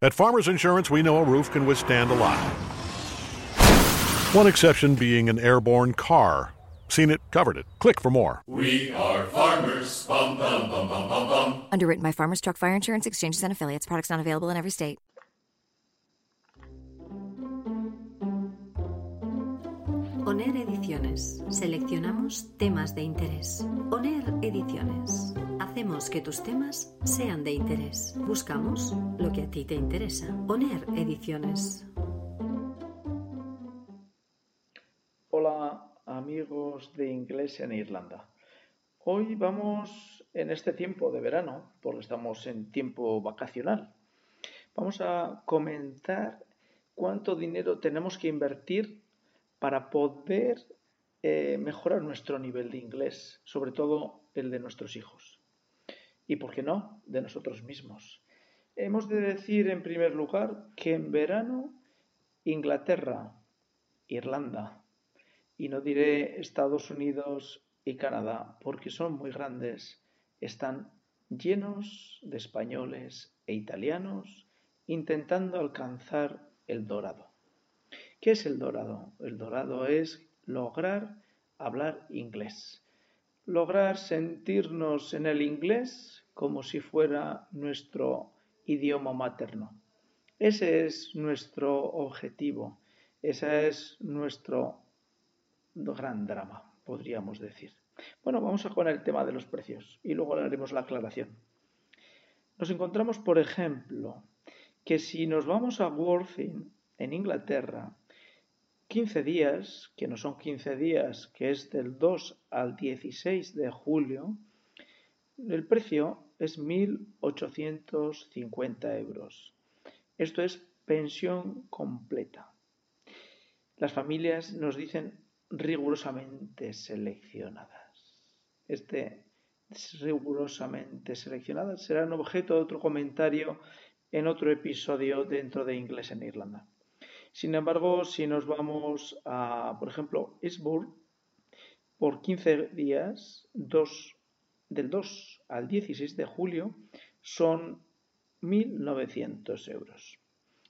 At Farmers Insurance, we know a roof can withstand a lot. One exception being an airborne car. Seen it, covered it. Click for more. We are farmers. Bum, bum, bum, bum, bum, bum. Underwritten by Farmers Truck Fire Insurance Exchanges and Affiliates. Products not available in every state. ONER Ediciones. Seleccionamos temas de interés. ONER Ediciones. Hacemos que tus temas sean de interés. Buscamos lo que a ti te interesa. ONER Ediciones. Hola amigos de inglés en Irlanda. Hoy vamos en este tiempo de verano, porque estamos en tiempo vacacional. Vamos a comentar cuánto dinero tenemos que invertir para poder eh, mejorar nuestro nivel de inglés, sobre todo el de nuestros hijos. Y, ¿por qué no?, de nosotros mismos. Hemos de decir, en primer lugar, que en verano Inglaterra, Irlanda, y no diré Estados Unidos y Canadá, porque son muy grandes, están llenos de españoles e italianos intentando alcanzar el dorado. ¿Qué es el dorado? El dorado es lograr hablar inglés. Lograr sentirnos en el inglés como si fuera nuestro idioma materno. Ese es nuestro objetivo, ese es nuestro gran drama, podríamos decir. Bueno, vamos a con el tema de los precios y luego haremos la aclaración. Nos encontramos, por ejemplo, que si nos vamos a Worthing, en Inglaterra, 15 días, que no son 15 días, que es del 2 al 16 de julio, el precio es 1.850 euros. Esto es pensión completa. Las familias nos dicen rigurosamente seleccionadas. Este rigurosamente seleccionadas será un objeto de otro comentario en otro episodio dentro de Inglés en Irlanda. Sin embargo, si nos vamos a, por ejemplo, Eastbourne, por 15 días, del 2 al 16 de julio, son 1.900 euros.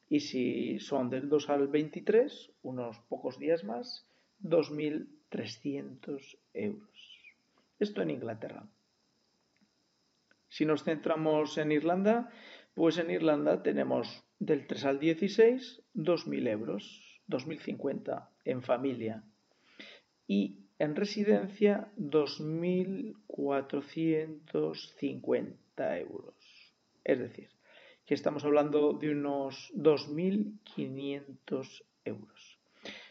Y si son del 2 al 23, unos pocos días más, 2.300 euros. Esto en Inglaterra. Si nos centramos en Irlanda, pues en Irlanda tenemos del 3 al 16, 2.000 euros, 2.050 en familia. Y en residencia, 2.450 euros. Es decir, que estamos hablando de unos 2.500 euros.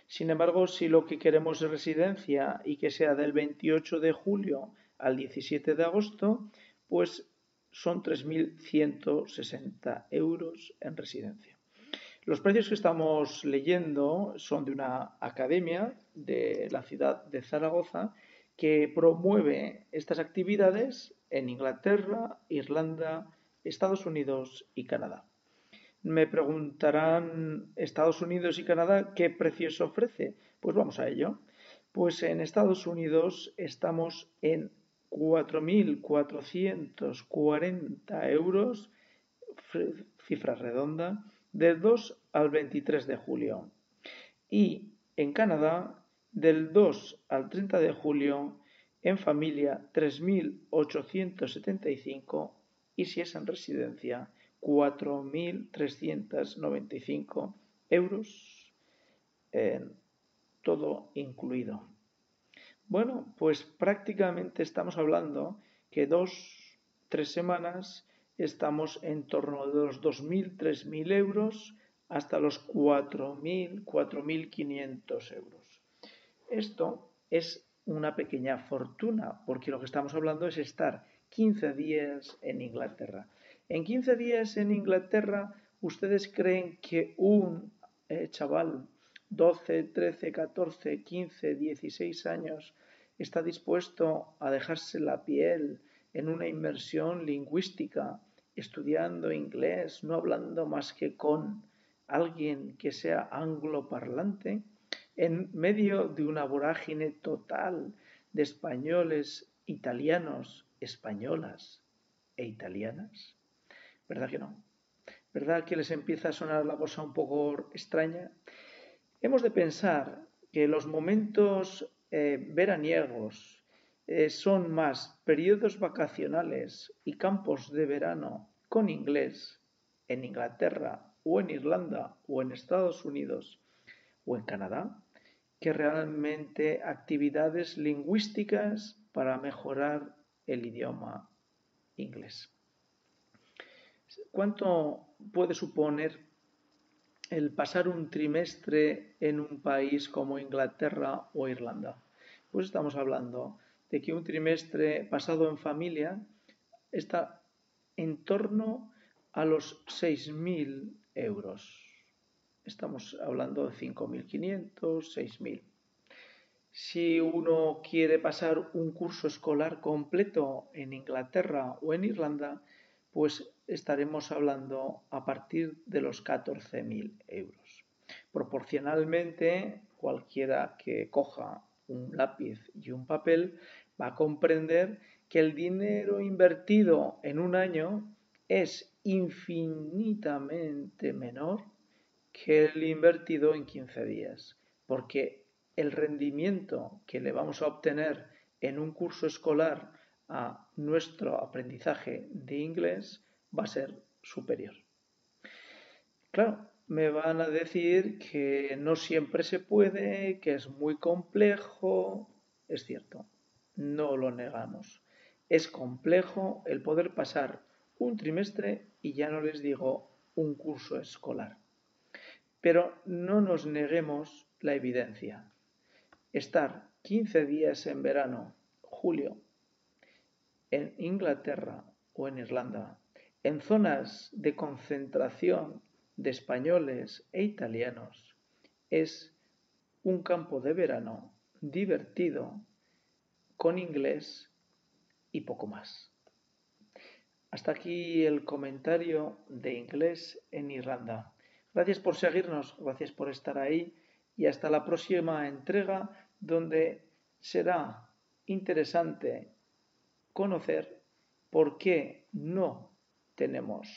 Sin embargo, si lo que queremos es residencia y que sea del 28 de julio al 17 de agosto, pues son 3.160 euros en residencia. Los precios que estamos leyendo son de una academia de la ciudad de Zaragoza que promueve estas actividades en Inglaterra, Irlanda, Estados Unidos y Canadá. Me preguntarán Estados Unidos y Canadá qué precios ofrece. Pues vamos a ello. Pues en Estados Unidos estamos en 4.440 euros, cifra redonda, del 2 al 23 de julio. Y en Canadá, del 2 al 30 de julio, en familia 3.875 y si es en residencia 4.395 euros, todo incluido. Bueno, pues prácticamente estamos hablando que dos, tres semanas estamos en torno a los 2.000, 3.000 euros hasta los 4.000, 4.500 euros. Esto es una pequeña fortuna, porque lo que estamos hablando es estar 15 días en Inglaterra. En 15 días en Inglaterra, ¿ustedes creen que un eh, chaval 12, 13, 14, 15, 16 años está dispuesto a dejarse la piel en una inmersión lingüística, estudiando inglés, no hablando más que con alguien que sea angloparlante, en medio de una vorágine total de españoles, italianos, españolas e italianas? ¿Verdad que no? ¿Verdad que les empieza a sonar la cosa un poco extraña? Hemos de pensar que los momentos eh, veraniegos eh, son más periodos vacacionales y campos de verano con inglés en Inglaterra o en Irlanda o en Estados Unidos o en Canadá que realmente actividades lingüísticas para mejorar el idioma inglés. ¿Cuánto puede suponer el pasar un trimestre en un país como Inglaterra o Irlanda? Pues estamos hablando de que un trimestre pasado en familia está en torno a los 6.000 euros. Estamos hablando de 5.500, 6.000. Si uno quiere pasar un curso escolar completo en Inglaterra o en Irlanda, pues estaremos hablando a partir de los 14.000 euros. Proporcionalmente, cualquiera que coja un lápiz y un papel va a comprender que el dinero invertido en un año es infinitamente menor que el invertido en 15 días, porque el rendimiento que le vamos a obtener en un curso escolar a nuestro aprendizaje de inglés va a ser superior. Claro, me van a decir que no siempre se puede, que es muy complejo. Es cierto, no lo negamos. Es complejo el poder pasar un trimestre y ya no les digo un curso escolar. Pero no nos neguemos la evidencia. Estar 15 días en verano, julio, en Inglaterra o en Irlanda, en zonas de concentración de españoles e italianos, es un campo de verano divertido, con inglés y poco más. Hasta aquí el comentario de inglés en Irlanda. Gracias por seguirnos, gracias por estar ahí y hasta la próxima entrega donde será interesante conocer por qué no tenemos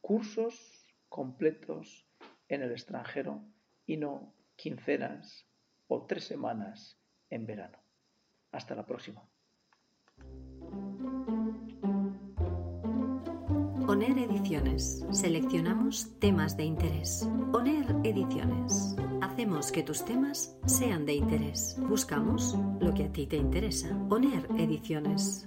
cursos completos en el extranjero y no quincenas o tres semanas en verano. Hasta la próxima. ONER Ediciones. Seleccionamos temas de interés. ONER Ediciones. Hacemos que tus temas sean de interés. Buscamos lo que a ti te interesa. ONER Ediciones.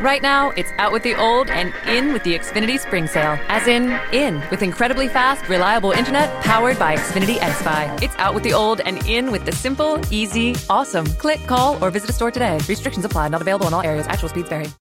Right now, it's out with the old and in with the Xfinity Spring Sale. As in, in with incredibly fast, reliable internet powered by Xfinity XFi. It's out with the old and in with the simple, easy, awesome. Click, call, or visit a store today. Restrictions apply. Not available in all areas. Actual speeds vary.